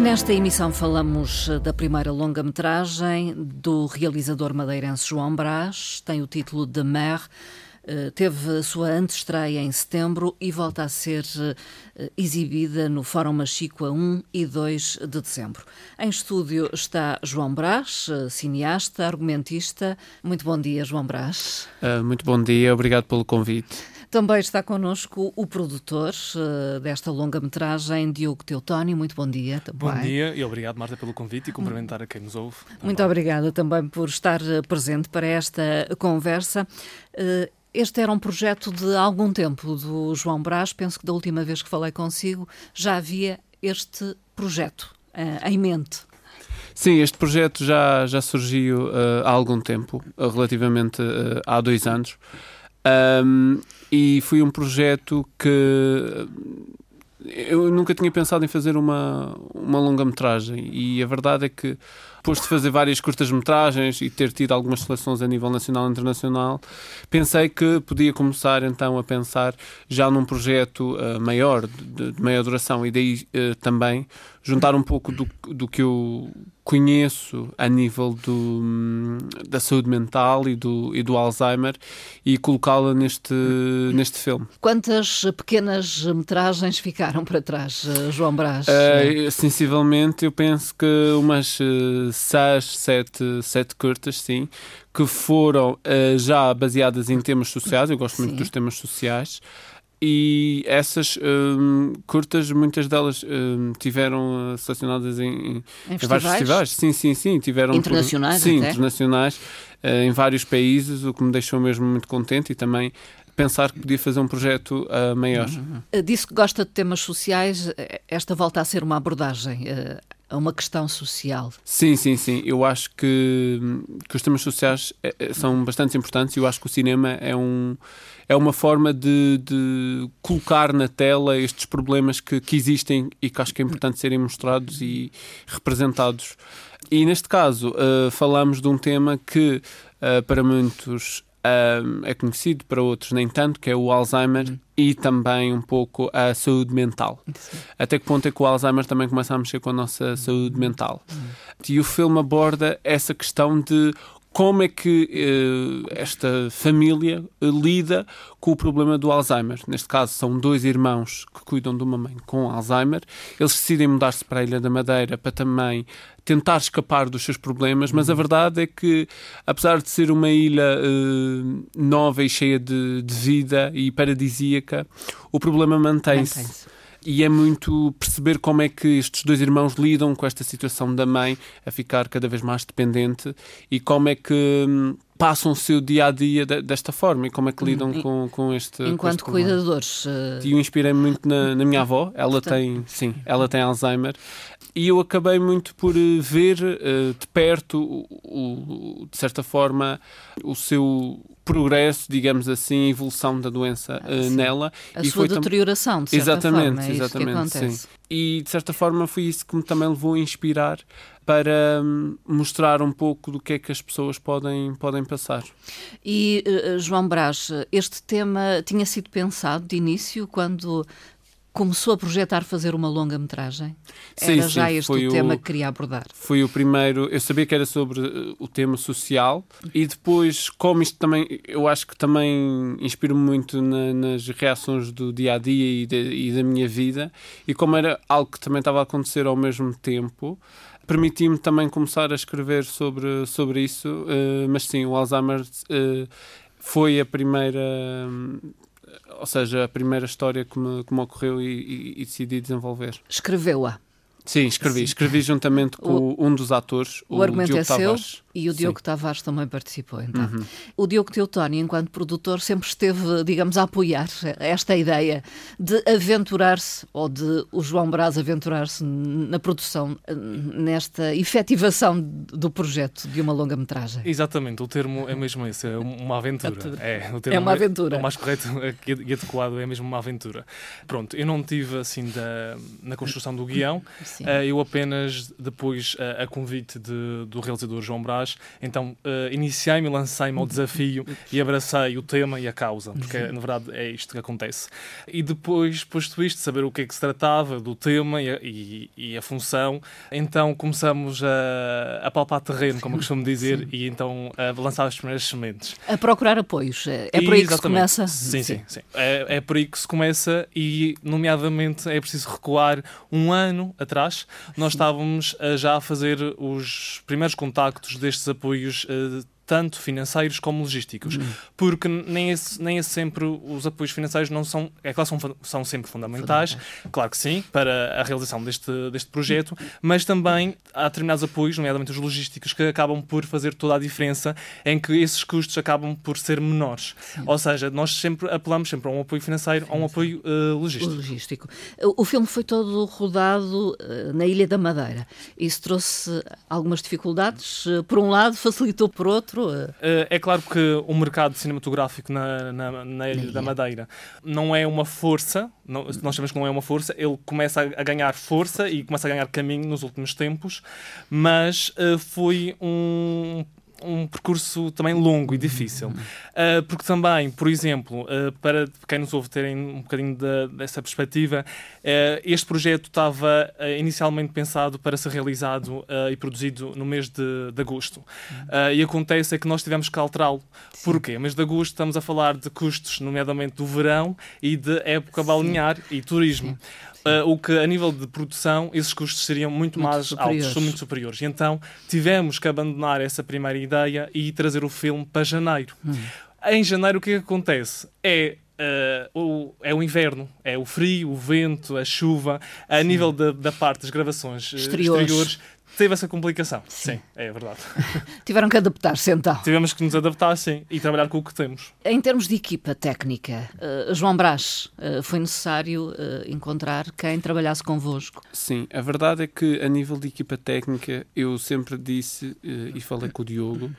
Nesta emissão falamos eh, da primeira longa-metragem do realizador madeirense João Brás, tem o título de Mer. Eh, teve a sua antestreia em setembro e volta a ser eh, exibida no Fórum Machico a 1 e 2 de dezembro. Em estúdio está João Brás, cineasta, argumentista. Muito bom dia, João Brás. Muito bom dia, obrigado pelo convite. Também está connosco o produtor uh, desta longa-metragem, Diogo Teutónio. Muito bom dia também. Bom dia e obrigado, Marta, pelo convite e cumprimentar a quem nos ouve. Também. Muito obrigada também por estar eh, presente para esta conversa. Uh, este era um projeto de algum tempo do João Brás. Penso que da última vez que falei consigo já havia este projeto uh, em mente. Sim, este projeto já, já surgiu uh, há algum tempo, relativamente uh, há dois anos. Um, e foi um projeto que eu nunca tinha pensado em fazer uma, uma longa-metragem. E a verdade é que depois de fazer várias curtas-metragens e ter tido algumas seleções a nível nacional e internacional, pensei que podia começar então a pensar já num projeto uh, maior, de, de, maior duração, e daí uh, também juntar um pouco do, do que eu conheço a nível do, da saúde mental e do, e do Alzheimer e colocá-la neste, neste filme. Quantas pequenas metragens ficaram para trás, João Brás? Uh, sensivelmente, eu penso que umas uh, seis, sete, sete curtas, sim, que foram uh, já baseadas em temas sociais. Eu gosto sim. muito dos temas sociais e essas um, curtas, muitas delas um, tiveram selecionadas em, em, em, vários festivais. Sim, sim, sim. Tiveram internacionais, por, sim, até. internacionais, uh, em vários países, o que me deixou mesmo muito contente e também pensar que podia fazer um projeto uh, maior. Uhum. Disse que gosta de temas sociais. Esta volta a ser uma abordagem. Uh, a uma questão social. Sim, sim, sim. Eu acho que, que os temas sociais são bastante importantes e eu acho que o cinema é um é uma forma de, de colocar na tela estes problemas que, que existem e que acho que é importante serem mostrados e representados. E neste caso, uh, falamos de um tema que uh, para muitos uh, é conhecido, para outros nem tanto, que é o Alzheimer uhum. e também um pouco a saúde mental. Sim. Até que ponto é que o Alzheimer também começa a mexer com a nossa saúde mental. Uhum. E o filme aborda essa questão de como é que uh, esta família uh, lida com o problema do Alzheimer. Neste caso, são dois irmãos que cuidam de uma mãe com Alzheimer. Eles decidem mudar-se para a Ilha da Madeira para também tentar escapar dos seus problemas, mas a verdade é que, apesar de ser uma ilha uh, nova e cheia de, de, vida e paradisíaca, o problema mantém-se. Mantém-se e é muito perceber como é que estes dois irmãos lidam com esta situação da mãe a ficar cada vez mais dependente e como é que hum, passam o seu dia a dia desta forma e como é que lidam e, com, com este enquanto com este cuidadores uh... e eu inspirei muito na, na minha avó. Ela Portanto... tem sim ela tem Alzheimer. E eu acabei muito por eh, ver uh, de perto o, o, de certa forma o seu progresso, digamos assim, a evolução da doença uh, nela. A e sua foi deterioração, de certa exatamente, forma. É exatamente, sim. E de certa forma foi isso que me também levou a inspirar para hum, mostrar um pouco do que é que as pessoas podem, podem passar. E, uh, João Brás, este tema tinha sido pensado de início quando começou a projetar fazer uma longa-metragem? Era sim, já este o tema que queria abordar? Foi o primeiro. Eu sabia que era sobre uh, o tema social e depois, como isto também, eu acho que também inspiro-me muito na, nas reações do dia a dia e, de, e da minha vida e como era algo que também estava a acontecer ao mesmo tempo permitiu-me também começar a escrever sobre, sobre isso, uh, mas sim, o Alzheimer uh, foi a primeira ou seja, a primeira história que me, que me ocorreu e, e, e decidi desenvolver. Escreveu-a? Sim, escrevi. Escrevi juntamente com o, um dos atores, o, o argumento Diogo é Tavares. E o Diogo Sim. Tavares também participou, então. Uhum. O Diogo Teotónio, enquanto produtor, sempre esteve, digamos, a apoiar esta ideia de aventurar-se, ou de o João Brás aventurar-se na produção, nesta efetivação do projeto de uma longa-metragem. Exatamente, o termo é mesmo esse, é uma aventura. É, o termo é uma aventura. O mais correto e adequado é mesmo uma aventura. Pronto, eu não tive, assim, da, na construção do guião, uh, eu apenas, depois, uh, a convite de, do realizador João Brás, atrás, então uh, iniciei-me lancei-me ao desafio e abracei o tema e a causa, porque na verdade é isto que acontece. E depois, posto isto, saber o que é que se tratava do tema e a, e, e a função, então começamos a, a palpar terreno, como eu costumo dizer, Sim. e então a lançar as primeiras sementes. A procurar apoios. É, é por aí que se começa? Sim, sim, sim. É, é por aí que se começa e, nomeadamente, é preciso recuar um ano atrás. Nós estávamos já a fazer os primeiros contactos destes apoios uh, tanto financeiros como logísticos, uhum. porque nem é, nem é sempre os apoios financeiros não são, é claro, são, são sempre fundamentais, fundamentais, claro que sim, para a realização deste, deste projeto, mas também há determinados apoios, nomeadamente os logísticos, que acabam por fazer toda a diferença em que esses custos acabam por ser menores. Sim. Ou seja, nós sempre apelamos sempre a um apoio financeiro, sim, a um apoio uh, logístico. logístico. O filme foi todo rodado uh, na Ilha da Madeira. Isso trouxe algumas dificuldades. Uh, por um lado, facilitou por outro eh, é claro que o mercado cinematográfico na, na, na Ilha da Madeira não é uma força, não, nós sabemos que não é uma força, ele começa a, ganhar força e começa a ganhar caminho nos últimos tempos, mas uh, foi um, um percurso também longo e difícil. Uh, porque também, por exemplo, uh, para quem nos ouve terem um bocadinho de, dessa perspectiva, uh, este projeto estava inicialmente pensado para ser realizado e produzido no mês de, de agosto. e acontece é que nós tivemos que alterá-lo. Porquê? No mês de agosto estamos a falar de custos, nomeadamente do verão e de época balnear e turismo. Sim. Uh, o que a nível de produção esses custos seriam muito, muito mais superiores. altos, são muito superiores. E então tivemos que abandonar essa primeira ideia e trazer o filme para janeiro. Hum. Em janeiro o que, é que acontece? É Uh, o, é o inverno, é o frio, o vento, a chuva. A Sim. nível da, da, parte das gravações exteriores, exteriores teve essa complicação. Sim, sim é verdade. Tiveram que adaptar-se então. Tivemos que nos adaptar, sim, e trabalhar com o que temos. Em termos de equipa técnica, uh, João Brás, uh, foi necessário uh, encontrar quem trabalhasse convosco? Sim, a verdade é que a nível de equipa técnica eu sempre disse e falei com o Diogo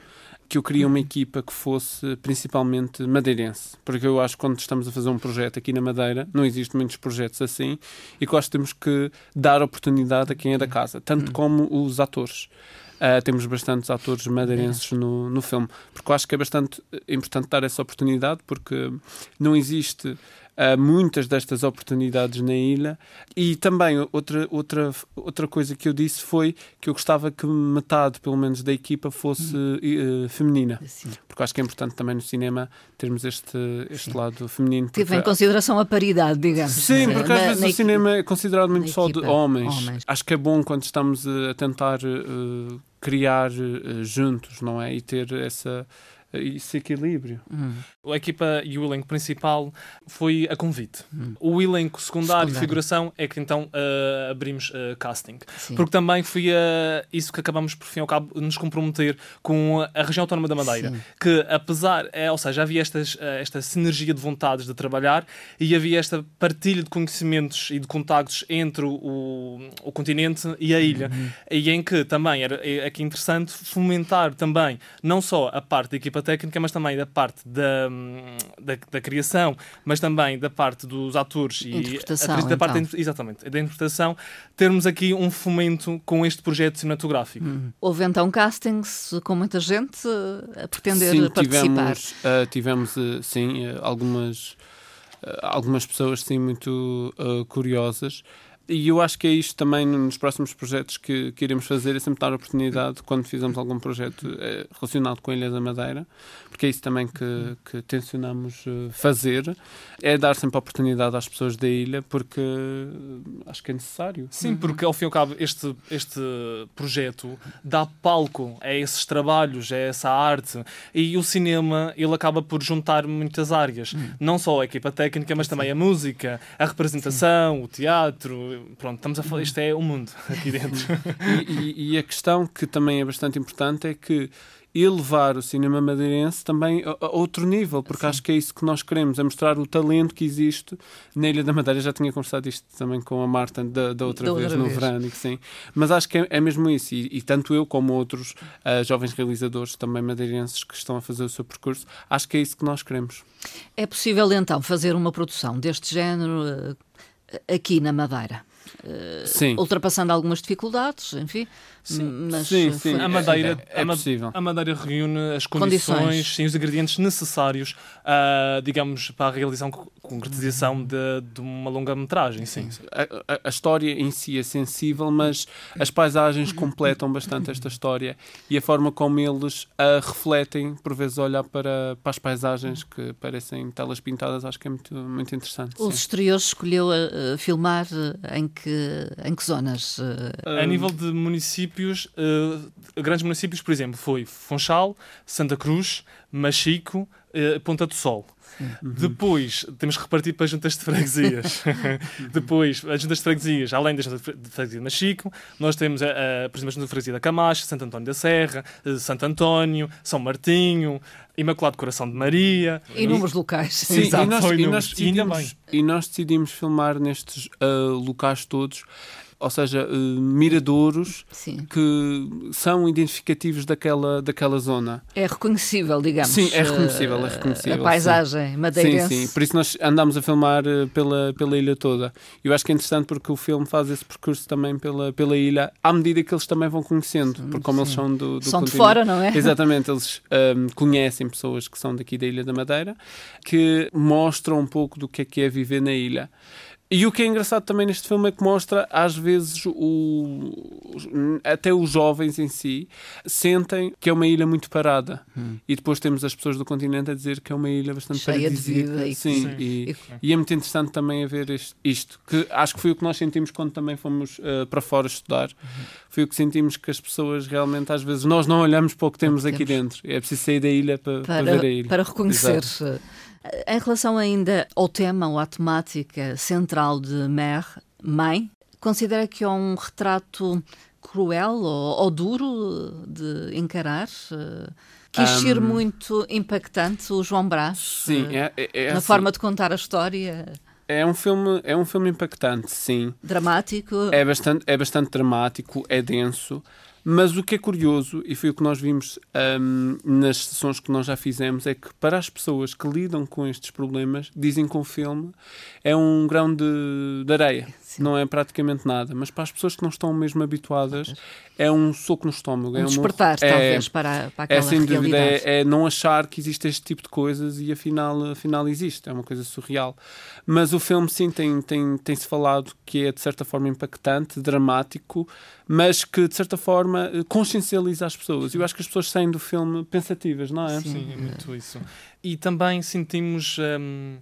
que eu queria uma equipa que fosse principalmente madeirense, porque eu acho que quando estamos a fazer um projeto aqui na Madeira, não existem muitos projetos assim, e que acho que temos que dar oportunidade a quem é da casa, tanto hum. como os atores. Uh, temos bastantes atores madeirenses no, no filme, porque eu acho que é bastante importante dar essa oportunidade, porque não existe uh, muitas destas oportunidades na ilha. E também outra, outra, outra coisa que eu disse foi que eu gostava que metade, pelo menos, da equipa fosse uh, feminina. Sim. Porque acho que é importante também no cinema termos este, este lado feminino. Porque... Teve em consideração a paridade, digamos. Sim, porque às vezes o cinema é considerado muito só equipa. de homens. homens. Acho que é bom quando estamos a tentar uh, criar juntos, não é? E ter essa esse equilíbrio. Hum. A equipa e o elenco principal foi a convite. Hum. O elenco secundário, secundário, figuração é que então uh, abrimos uh, casting. Sim. Porque também foi uh, isso que acabamos por fim ao cabo nos comprometer com a região autónoma da Madeira. Sim. Que apesar, é, ou seja, havia estas, esta sinergia de vontades de trabalhar e havia esta partilha de conhecimentos e de contactos entre o, o continente e a ilha. Uhum. E em que também era é, aqui interessante fomentar também não só a parte da equipa técnica, mas também da parte da, da, da criação, mas também da parte dos atores e interpretação, da parte então. da, exatamente, da interpretação, termos aqui um fomento com este projeto cinematográfico. Hum. Houve então castings com muita gente a pretender sim, participar. Tivemos, uh, tivemos uh, sim, uh, algumas, algumas pessoas sim, muito curiosas. E eu acho que é isto também nos próximos projetos que, que iremos fazer, é sempre dar a oportunidade, quando fizermos algum projeto é, relacionado com a Ilha da Madeira, porque é isso também que, que tencionamos eh, fazer, é dar sempre a oportunidade às pessoas da ilha, porque eh, acho que é necessário. Sim, porque ao fim e ao cabo este, este projeto dá palco a esses trabalhos, a essa arte, e o cinema ele acaba por juntar muitas áreas, hum. não só a equipa técnica, mas também a música, a representação, Sim. o teatro, pronto, estamos a falar, isto é o mundo aqui dentro. e, e, e, a questão que também é bastante importante é que elevar o cinema madeirense também a, outro nível, porque sim. acho que é isso que nós queremos, é mostrar o talento que existe na Ilha da Madeira. Já tinha conversado isto também com a Marta da, da outra da vez outra no vez. verão, sim. Mas acho que é, é mesmo isso, e, e, tanto eu como outros uh, jovens realizadores também madeirenses que estão a fazer o seu percurso, acho que é isso que nós queremos. É possível então fazer uma produção deste género uh, aqui na Madeira? Ultrapassando algumas dificuldades, enfim. Sim, mas sim, sim. A Madeira, é, é a, a, Madeira reúne as condições, condições. Sim, os ingredientes necessários, uh, digamos, para a realização, concretização de, de uma longa-metragem. Sim. A, a, a, história em si é sensível, mas as paisagens completam bastante esta história e a forma como eles a refletem, por vezes, olhar para, para as paisagens que parecem telas pintadas, acho que é muito, muito interessante. Os exteriores escolheu uh, filmar uh, em, que, em que zonas? A nível de município municípios, uh, grandes municípios, por exemplo, foi Funchal, Santa Cruz, Machico, uh, Ponta do Sol. Uhum. Depois temos que repartir para as juntas de freguesias. Depois, as juntas de freguesias, além da junta de freguesia de Machico, nós temos, a, por exemplo, a junta de freguesia da Camacha, Santo António da Serra, uh, Santo António, São Martinho, Imaculado Coração de Maria. Inúmeros locais. Sim, Exato, e, nós, e, nós decidimos, e, nós decidimos, filmar nestes uh, locais todos ou seja, uh, miradouros Sim. que são identificativos daquela, daquela zona. É reconhecível, digamos. Sim, é reconhecível, é eh, reconhecível. A paisagem madeirense. Sim, sim. Por isso nós andámos a filmar uh, pela, pela ilha toda. Eu acho que é interessante porque o filme faz esse percurso também pela, pela ilha, à medida que eles também vão conhecendo, porque como sim. eles são do, do São continente. de fora, não é? Exatamente, eles um, conhecem pessoas que são daqui da Ilha da Madeira, que mostram um pouco do que é que é viver na ilha. E o que é engraçado também neste filme é que mostra, às vezes, o, até os jovens em si sentem que é uma ilha muito parada. Hum. E depois temos as pessoas do continente a dizer que é uma ilha bastante Cheia paradisíaca. E... Sim, Sim. E, e, é muito interessante também a ver isto, isto, que acho que foi o que nós sentimos quando também fomos uh, para fora estudar. Uhum. Foi o que sentimos que as pessoas realmente, às vezes, nós não olhamos para o que temos aqui dentro. É preciso sair da ilha para, para, para ver a ilha. Para reconhecer. Exato. Em relação ainda ao tema ou à temática central de Mer, Mãe, considera que é um retrato cruel ou, ou duro de encarar? Quis um, ser muito impactante o João Brás sim, é, é, é na assim, forma de contar a história. É um filme, é um filme impactante, sim. Dramático. É bastante, é bastante dramático, é denso. Mas o que é curioso, e foi o que nós vimos um, nas sessões que nós já fizemos, é que para as pessoas que lidam com estes problemas, dizem que o filme é um grão de, de areia. Sim. Não é praticamente nada. Mas para as pessoas que não estão mesmo habituadas, é um soco no estômago. Um é despertar, é, talvez, para, para aquela é, sem dúvida, é, é, não achar que existe este tipo de coisas e afinal, afinal existe. É uma coisa surreal. Mas o filme, sim, tem-se tem, tem -se falado que é de certa forma impactante, dramático, mas que de certa forma consciencializa as pessoas. Eu acho que as pessoas saem do filme pensativas, não é? Sim, é muito isso. E também sentimos. Hum,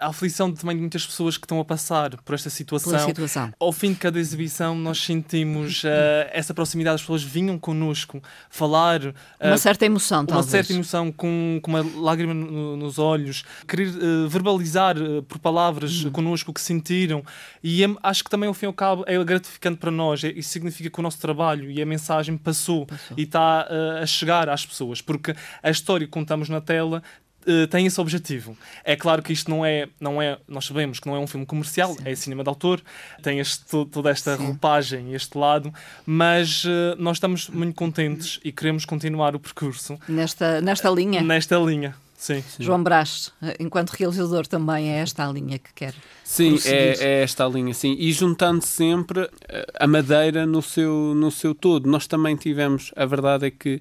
a aflição também de muitas pessoas que estão a passar por esta situação. situação. Ao fim de cada exibição, nós sentimos uh, essa proximidade, as pessoas vinham connosco falar. Uh, uma certa emoção, uma talvez. Uma certa emoção, com, com uma lágrima no, nos olhos, querer uh, verbalizar por palavras uhum. connosco o que sentiram. E é, acho que também, ao fim e ao cabo, é gratificante para nós. É, isso significa que o nosso trabalho e a mensagem passou, passou. e está a chegar às pessoas, porque a história que contamos na tela uh, tem esse objetivo. É claro que isto não é, não é, nós sabemos que não é um filme comercial, Sim. é cinema de autor, tem este, toda esta Sim. roupagem, este lado, mas uh, nós estamos muito contentes e queremos continuar o percurso. Nesta, nesta linha? Nesta linha. Sim, sim. João Brás, enquanto realizador, também é esta a linha que quer. Sim, é, é, esta a linha, sim. E juntando sempre eh, a Madeira no seu, no seu todo. Nós também tivemos, a verdade é que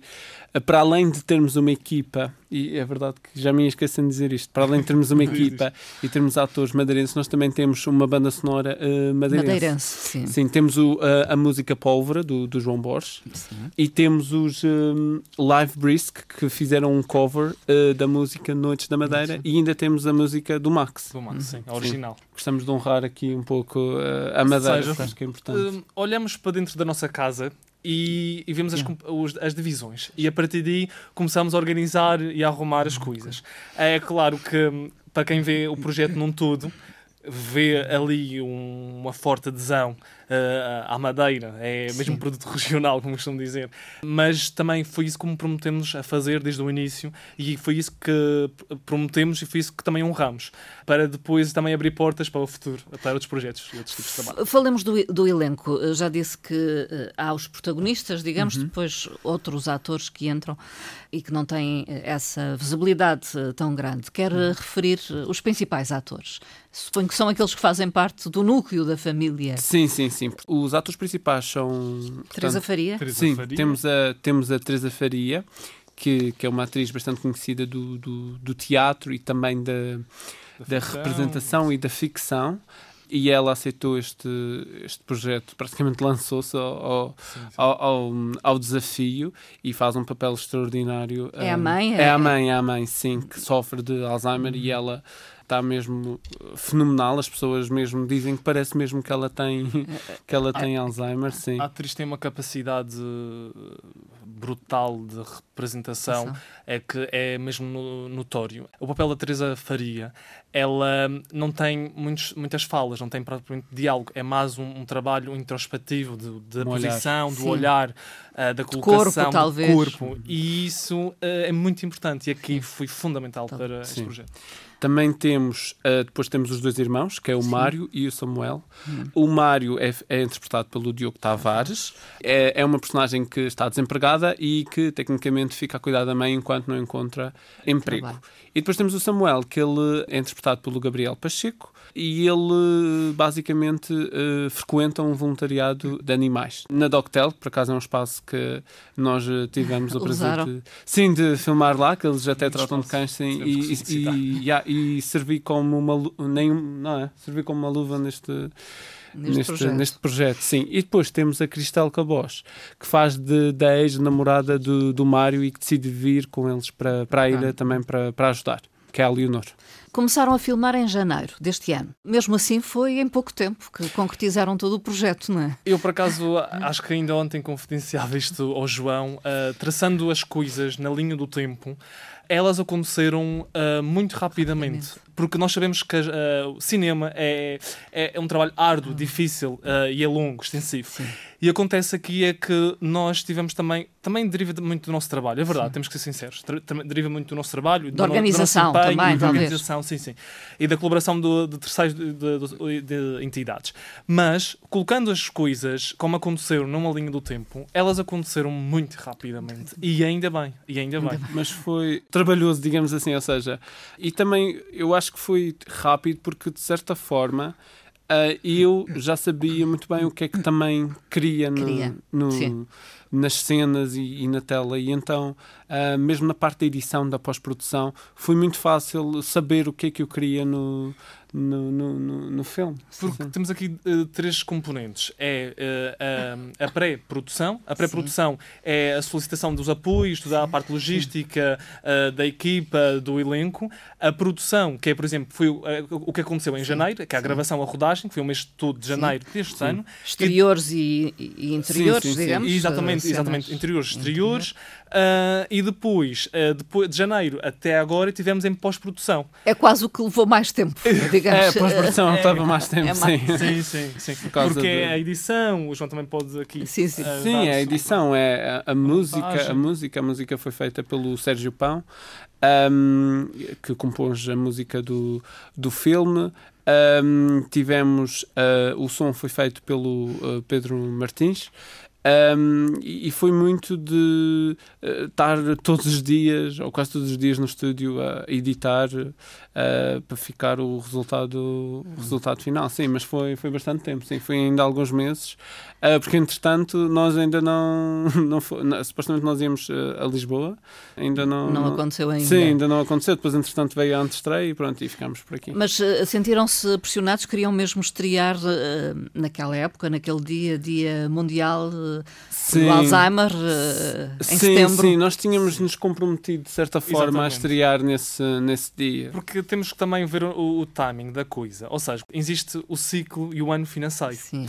para além de termos uma equipa, e é verdade que já me ia esquecendo de dizer isto, para além de termos uma equipa e termos atores madeirenses, nós também temos uma banda sonora uh, madeirense. Madeirense, sim. Sim, temos o, uh, a música Pólvora, do, do João Borges, sim. e temos os um, Live Brisk, que fizeram um cover uh, da música Noites da Madeira, sim. e ainda temos a música do Max. Do Max, sim, a original. Sim. Gostamos de honrar aqui um pouco a Madeira, seja, acho que é importante. olhamos para dentro da nossa casa e, e vemos as, as, divisões. E a partir daí começamos a organizar e a arrumar as coisas. É claro que, para quem vê o projeto num todo, vê ali um, uma forte adesão à Madeira, é mesmo produto regional, como costumo dizer. Mas também foi isso como prometemos a fazer desde o início e foi isso que prometemos e foi isso que também honramos, para depois também abrir portas para o futuro, para outros projetos e outros tipos de trabalho. Falemos do, do elenco. Já disse que uh, há os protagonistas, digamos, uhum. depois outros atores que entram e que não têm essa visibilidade tão grande. Quer uhum. referir os principais atores? Suponho que são aqueles que fazem parte do núcleo da família. Sim, sim, sim. Os atores principais são. Teresa Faria? Teresa sim, Faria. Temos, a, temos a Teresa Faria, que, que é uma atriz bastante conhecida do, do, do teatro e também da, da, da representação e da ficção e ela aceitou este, este projeto, praticamente lançou-se ao, ao, ao, ao, desafio e faz um papel extraordinário. É a mãe? É, é a mãe, é a mãe, sim, que sofre de Alzheimer uhum. e ela está mesmo fenomenal. As pessoas mesmo dizem que parece mesmo que ela tem, que ela tem a, Alzheimer. Sim. A atriz tem uma capacidade brutal de representação, é que é mesmo notório. O papel da Teresa Faria, ela não tem muitos, muitas falas, não tem praticamente diálogo, é mais um, um trabalho introspectivo de, da um posição, olhar. do Sim. olhar, uh, da colocação, corpo, talvez. do corpo. E isso uh, é muito importante e aqui foi fundamental Sim. para este projeto. Também temos, uh, depois temos os dois irmãos, que é o Sim. Mário e o Samuel. Hum. O Mário é, é, interpretado pelo Diogo Tavares. É, é, uma personagem que está desempregada e que, tecnicamente, fica a cuidar da mãe enquanto não encontra emprego. Trabalho. E depois temos o Samuel, que ele é interpretado pelo Gabriel Pacheco e ele basicamente uh, frequenta um voluntariado de animais. Na Doctel, que por acaso é um espaço que nós tivemos o prazer de, sim, de filmar lá, que eles até tratam de cães sim, e, e, e, yeah, e servi como uma nem, não é? servi como uma luva neste Neste, neste, projeto. neste, projeto. sim. E depois temos a Cristel Cabos, que faz de, da ex-namorada do, do Mário e que decide vir com eles para, para a ilha ah. também para, para ajudar, que é a Leonor. Começaram a filmar em janeiro deste ano. Mesmo assim, foi em pouco tempo que concretizaram todo o projeto, não é? Eu, por acaso, acho que ainda ontem confidenciava isto ao João, uh, traçando as coisas na linha do tempo elas aconteceram uh, muito rapidamente. Porque nós sabemos que uh, o cinema é, é, é, um trabalho árduo, difícil uh, e é longo, extensivo. Sim. E acontece aqui é que nós tivemos também, também deriva muito do nosso trabalho, é verdade, sim. temos que ser sinceros, deriva muito do nosso trabalho, da organização do empenho, também, da organização, sim, sim, e da colaboração do, de terceiros de, de, de, entidades. Mas, colocando as coisas como aconteceram numa linha do tempo, elas aconteceram muito rapidamente. E ainda bem, e ainda, ainda bem. bem. Mas foi trabalhoso, digamos assim, ou seja, e também eu acho que foi rápido porque, de certa forma, Uh, eu já sabia muito bem o que é que também queria, no, queria. no nas cenas e, e, na tela, e então, uh, mesmo na parte da edição, da pós-produção, foi muito fácil saber o que é que eu queria no, no, no, no, no filme. Porque Sim. temos aqui uh, três componentes. É uh, a pré-produção. A pré-produção é a solicitação dos apoios, toda a parte logística uh, da equipa, do elenco. A produção, que é, por exemplo, foi o que aconteceu em Sim. janeiro, que é a gravação, a rodagem, que foi o mês todo de janeiro Sim. deste ano. Exteriores e, e interiores, digamos. Exatamente, exatamente. Interiores, exteriores. Uh, e depois, uh, depois, de janeiro até agora, tivemos em pós-produção. É quase o que levou mais tempo, digamos. É, pós-produção é, leva mais tempo, é sim. sim. Sim, sim, sim. Por Porque é a edição, o João também pode aqui. Sim, sim. Uh, sim, a edição, é a, a música, a música. A música foi feita pelo Sérgio Pão, um, que compôs a música do, do filme. Um, tivemos o som foi feito pelo Pedro Martins. Um, e foi muito de uh, estar todos os dias, ou quase todos os dias, no estúdio a editar uh, para ficar o resultado, o resultado final. Sim, mas foi, foi bastante tempo, sim, foi ainda alguns meses, uh, porque entretanto nós ainda não, não, foi, não supostamente nós íamos a Lisboa, ainda não. Não aconteceu ainda. Sim, ainda não aconteceu, depois entretanto veio a antestreia e pronto, e ficámos por aqui. Mas sentiram-se pressionados, queriam mesmo estrear naquela época, naquele dia, Dia Mundial sim. do Alzheimer uh, em sim, setembro. Sim, nós tínhamos nos comprometido de certa forma Exatamente. a estrear nesse, nesse dia. Porque temos que também ver o, o, timing da coisa. Ou seja, existe o ciclo e o ano financeiro. Sim.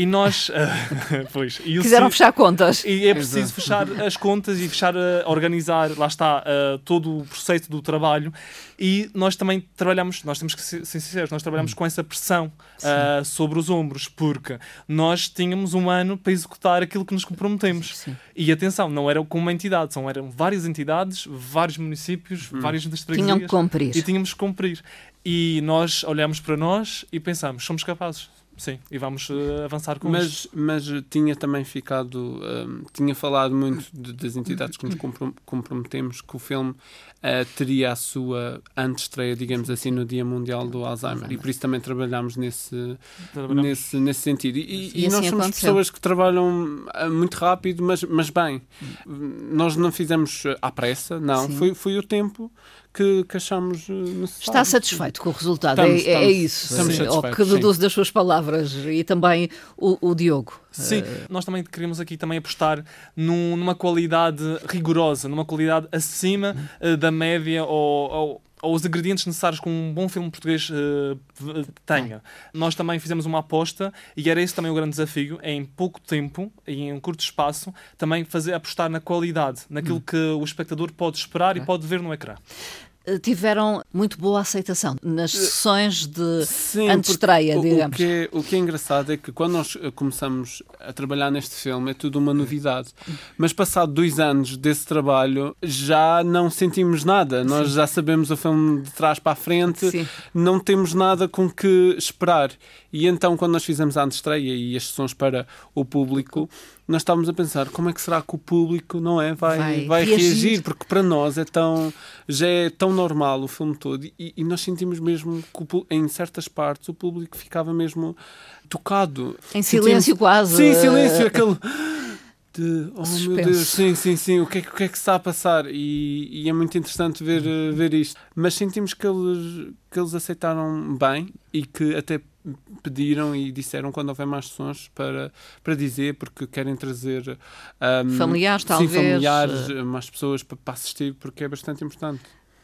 E nós. pois, e Quiseram fechar contas. E é preciso fechar as contas e fechar, a organizar, lá está, todo o processo do trabalho. E nós também trabalhamos, nós temos que ser sinceros, nós trabalhamos hum. com essa pressão uh, sobre os ombros, porque nós tínhamos um ano para executar aquilo que nos comprometemos. Sim. E atenção, não era com uma entidade, são, eram várias entidades, vários municípios, hum. várias distritos. Tinham que cumprir. E tínhamos que cumprir. E nós olhamos para nós e pensamos, somos capazes. Sim, e vamos uh, avançar com mas, isso. Mas tinha também ficado, um, tinha falado muito de, das entidades que nos comprometemos que o filme uh, teria a sua antestreia, digamos assim, no Dia Mundial do Alzheimer. E por isso também trabalhámos nesse, nesse, nesse sentido. E, e, e, e nós assim somos aconteceu. pessoas que trabalham eh, muito rápido, mas, mas bem. Nós não fizemos à pressa, não. Foi, foi o tempo que, que achamos eh, necessário. Está satisfeito com o resultado, estamos, é, é, é isso. Estamos Ou que deduzo das suas palavras e também o, o Diogo. Sim, uh... nós também queremos aqui também apostar num, numa qualidade rigorosa, numa qualidade acima uh, da média ou, ou ou os ingredientes necessários que um bom filme português uh, tenha. Nós também fizemos uma aposta e era esse também o grande desafio, é em pouco tempo e em um curto espaço também fazer apostar na qualidade, naquilo hum. que o espectador pode esperar e pode ver no ecrã. Eh, tiveram muito boa aceitação nas sessões de Sim, antestreia, digamos. O que, é, o que é engraçado é que quando nós eh, começamos a trabalhar neste filme é tudo uma novidade. Mas passado dois anos desse trabalho já não sentimos nada. Nós Sim. já sabemos o filme de trás para a frente, Sim. não temos nada com que esperar. E então, quando nós fizemos a antestreia e as sessões para o público, nós estávamos a pensar como é que será que o público não é vai, vai, vai reagir. reagir. porque para nós é tão já é tão normal o filme todo e, e nós sentimos mesmo que em certas partes o público ficava mesmo tocado em silêncio sentimos, quase sim silêncio aquele de oh Suspenso. meu Deus, sim, sim, sim, o que é, o que, é que está a passar? E, e é muito interessante ver, uh, ver isto. Mas sentimos que eles, que eles aceitaram bem e que até pediram e disseram quando houver mais sessões para, para dizer, porque querem trazer um, familiares, sim, talvez. familiares, eh, mais pessoas para, para assistir, porque é bastante importante.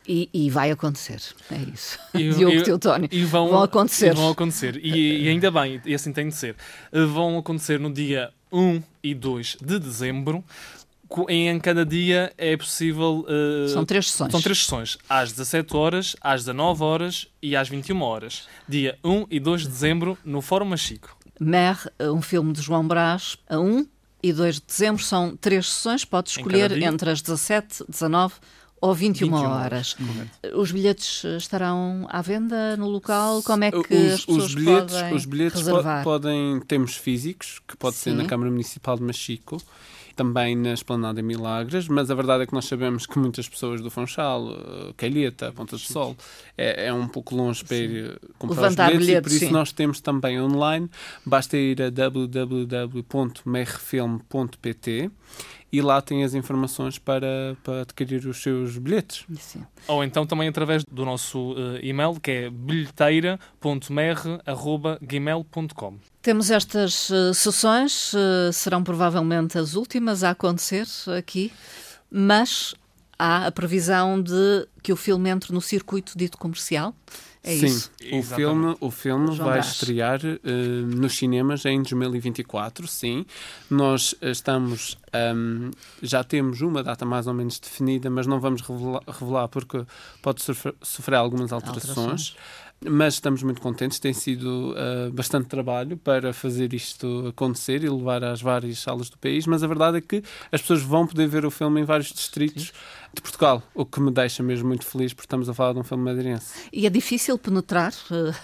E, e, vai acontecer, é isso. E, Diogo Teotónio. E vão, vão acontecer. Vão acontecer. E, e, ainda bem, e assim tem de ser. Eh, vão acontecer no dia 1 e 2 de dezembro em cada dia é possível. Uh, são três sessões. São três sessões. Às 17 horas, às 19 horas e às 21 horas. Dia 1 e 2 de dezembro, no Fórum Machico. Mer, um filme de João Brás, a 1 e 2 de dezembro, são três sessões. Pode escolher entre as 17, 19 ou 21, 21 horas. Os bilhetes estarão à venda no local? Como é que os, as pessoas os bilhetes, podem Os bilhetes reservar? podem, temos físicos, que pode Sim. ser na Câmara Municipal de Machico também na Esplanada Milagres, mas a verdade é que nós sabemos que muitas pessoas do Funchal, uh, Calheta, Ponta do Sol, é, é, um pouco longe para ir uh, comprar Levantar os bilhetes, bilhetes, e por isso sim. nós temos também online, basta ir a www.merfilm.pt e lá tem as informações para, para adquirir os seus bilhetes. Sim. Ou então também através do nosso uh, e-mail, que é bilheteira.mer.gmail.com. Temos estas uh, sessões, uh, serão provavelmente as últimas a acontecer aqui, mas há a previsão de que o filme entre no circuito dito comercial. É Sim, isso. o filme, o filme vai Brás. estrear uh, nos cinemas em 2024, sim. Nós estamos, um, já temos uma data mais ou menos definida, mas não vamos revelar, revelar porque pode sofrer, sofrer algumas alterações. alterações mas estamos muito contentes. Tem sido uh, bastante trabalho para fazer isto acontecer e levar às várias salas do país, mas a verdade é que as pessoas vão poder ver o filme em vários distritos de Portugal, o que me deixa mesmo muito feliz porque estamos a falar de um filme madeirense. E é difícil penetrar uh,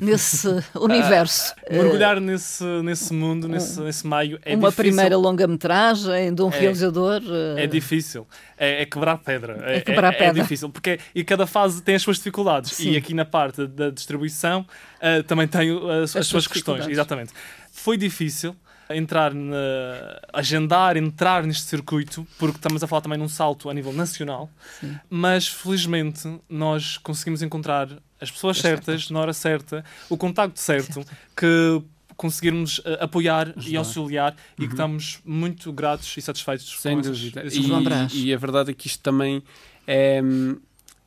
nesse universo. Uh, mergulhar nesse, nesse mundo, nesse, nesse meio é Uma difícil. primeira longa-metragem de um é, realizador. Uh... É difícil. É, é, quebrar pedra. É, é quebrar é, pedra. É difícil, porque e cada fase tem as suas dificuldades. Sim. E aqui na parte da distribuição também tem as, as, as suas questões. Exatamente. Foi difícil entrar, na, agendar, entrar neste circuito, porque estamos a falar também num salto a nível nacional, Sim. mas felizmente nós conseguimos encontrar as pessoas é certas, certo. na hora certa, o contacto certo, certo. que conseguirmos uh, apoiar Ajudar. e auxiliar uhum. e que uhum. estamos muito gratos e satisfeitos Sem com dúvida. Esses, esses e, e a verdade é que isto também é, hum,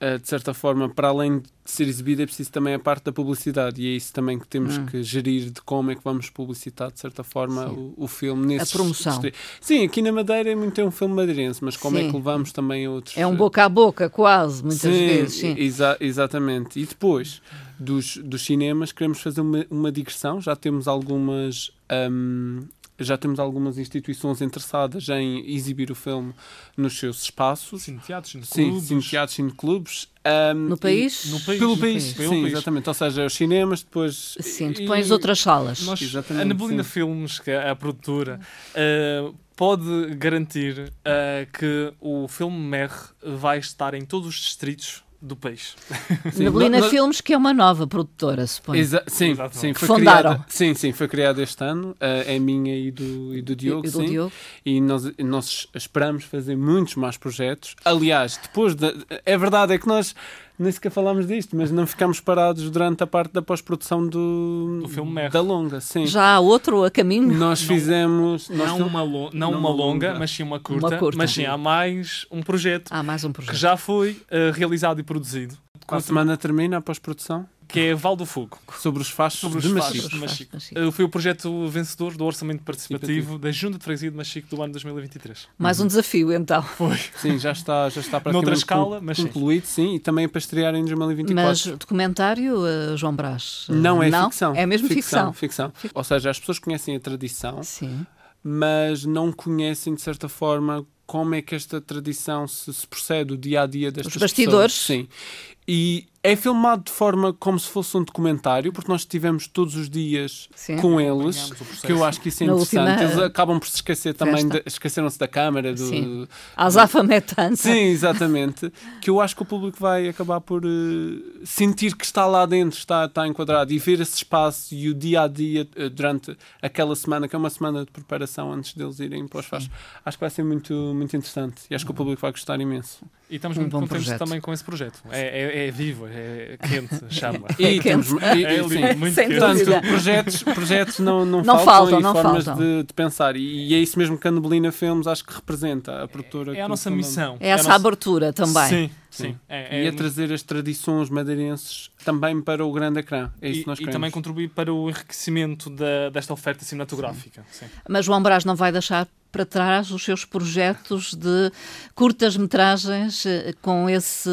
eh, de certa forma, para além de ser exibido é preciso também a parte da publicidade e é isso também que temos Hum. que gerir de como é que vamos publicitar de certa forma o, o filme nesse A promoção. Sim, aqui na Madeira é muito é um filme madeirense, mas como Sim. é que levamos também a outros É um boca a boca, quase, muitas sim, vezes. Sim. exa- exatamente. E depois dos, dos cinemas queremos fazer uma, uma digressão. Já temos algumas hum, já temos algumas instituições interessadas em exibir o filme nos seus espaços. Sim, teatros, no Sim, clubes. sim, teatros, hum, No e- país? no país. Pelo no país, país. Pelo sim, país. exatamente. Ou seja, os cinemas, depois. Sim, e- depois outras salas. Nós, Exatamente, a Nebulina sim. Filmes, que é a produtora, eh, pode garantir eh, que o filme Mer vai estar em todos os distritos do país. Sim, no- no- Filmes, que é uma nova produtora, suponho. Exa- sim, sim, foi Fundaram. criada, sim, sim, foi criada este ano, é minha e do, e do Diogo, E do sim. Diogo. e nós, nós esperamos fazer muitos mais projetos. Aliás, depois da. É verdade, é que nós nem sequer falámos disto, mas não ficámos parados durante a parte da pós-produção do, Do filme Mer. da longa. Sim. Já há outro a caminho? Nós Não- fizemos. Nós Não, uma, lo- não não uma uma longa, longa. mas sim uma curta. Uma curta. Mas sim, há mais um projeto Há mais um que projeto. já foi eh, realizado e produzido, a semana termina a pós-produção que é Val do Fogo. sobre os fachos Sobre os de Machico. de Machico. Machico. Eh, Foi o projeto vencedor do Orçamento Participativo da Junta de Freguesia de Machico do ano 2023. Mais um desafio, então. Foi. Sim, já está, já está praticamente Noutra escala, mas sim. concluído, sim, e também para estrear em 2024. Mas documentário, eh, João Brás? eh, Não, é ficção. É mesmo ficção. ficção. Ou seja, as pessoas conhecem a tradição, Sim. Mas não conhecem, de certa forma, como é que esta tradição se, se procede, o dia a dia destas Os bastidores. pessoas. Sim. E é filmado de forma como se fosse um documentário, porque nós estivemos todos os dias Sim. com eles, que eu acho que isso é Na interessante. última Eles acabam por se esquecer também, festa. esqueceram-se da câmara, do, Sim. Sim, exatamente. que eu acho que o público vai acabar por eh, sentir que está lá dentro, está, está enquadrado e ver esse espaço e o dia a dia eh, durante aquela semana, que é uma semana de preparação antes deles irem para os faz. Acho que vai ser muito, muito interessante e acho que o público vai gostar imenso. E estamos Um muito contentes projeto. também com esse projeto. É, é, é vivo, é quente, chama. E É temos. quente. e- É e- sim. muito Sem quente. Portanto, projetos, projetos não, não, Não faltam, faltam, e não formas faltam. De, de pensar. E é isso mesmo que a Nebulina Filmes acho que representa, a produtora. É a que nossa missão. É essa a nossa... abertura também. Sim, Sim. sim. É, E é a muito- trazer as tradições madeirenses também para o grande ecrã. É isso e, que nós e queremos. também contribuir para o enriquecimento da, desta oferta cinematográfica. Sim. Mas João Brás não vai deixar para trás os seus projetos de curtas-metragens eh, com esse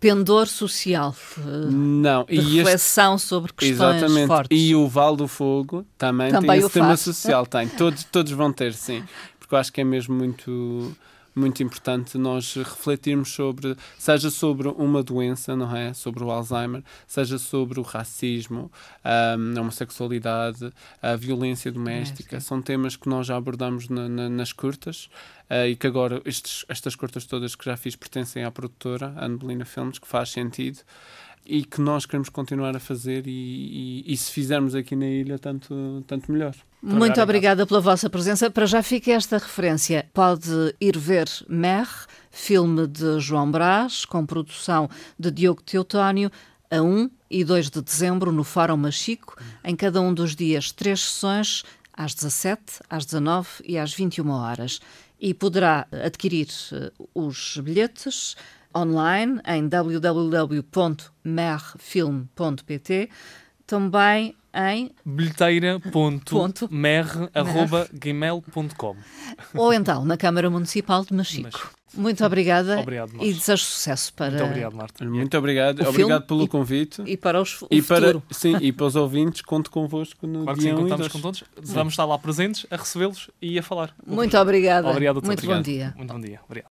pendor social, eh, Não, de e este reflexão sobre questões Exatamente. fortes. E o Val do Fogo também, Também tem o esse tema social. Tem. Todos, todos vão ter, sim. Porque eu acho que é mesmo muito, muito importante nós refletirmos sobre, seja sobre uma doença, não é? Sobre o Alzheimer, seja sobre o racismo, ahm, a homossexualidade, a violência doméstica. Doméstica. São temas que nós já abordamos na- na- nas curtas ah, e que agora estes- estas curtas todas que já fiz pertencem à produtora, a Anabelina Filmes, que faz sentido e que nós queremos continuar a fazer e, e- e se fizermos aqui na ilha, tanto, tanto melhor. Muito obrigada pela vossa presença. Para já fica esta referência. Pode ir ver Mer, filme de João Brás, com produção de Diogo Teotónio, a 1 e 2 de dezembro no Fórum Machico, em cada um dos dias três sessões, às 17, às 19 e às 21 horas. E poderá adquirir eh, os bilhetes online em www.merfilm.pt, também em bilheteira.mer.gmail.com ou então na Câmara Municipal de Machico. Muito obrigada Obrigado, e desejo sucesso para Muito obrigado, Marta. Muito obrigado. O Obrigado pelo e- convite. e para os, E para, sim, e para os ouvintes, conto convosco no Claro que sim, dia 1 e contamos 2. com todos. Vamos estar lá presentes, a recebê-los e a falar. Muito obrigada. Obrigado a todos. Muito bom dia. Muito bom dia. Obrigado.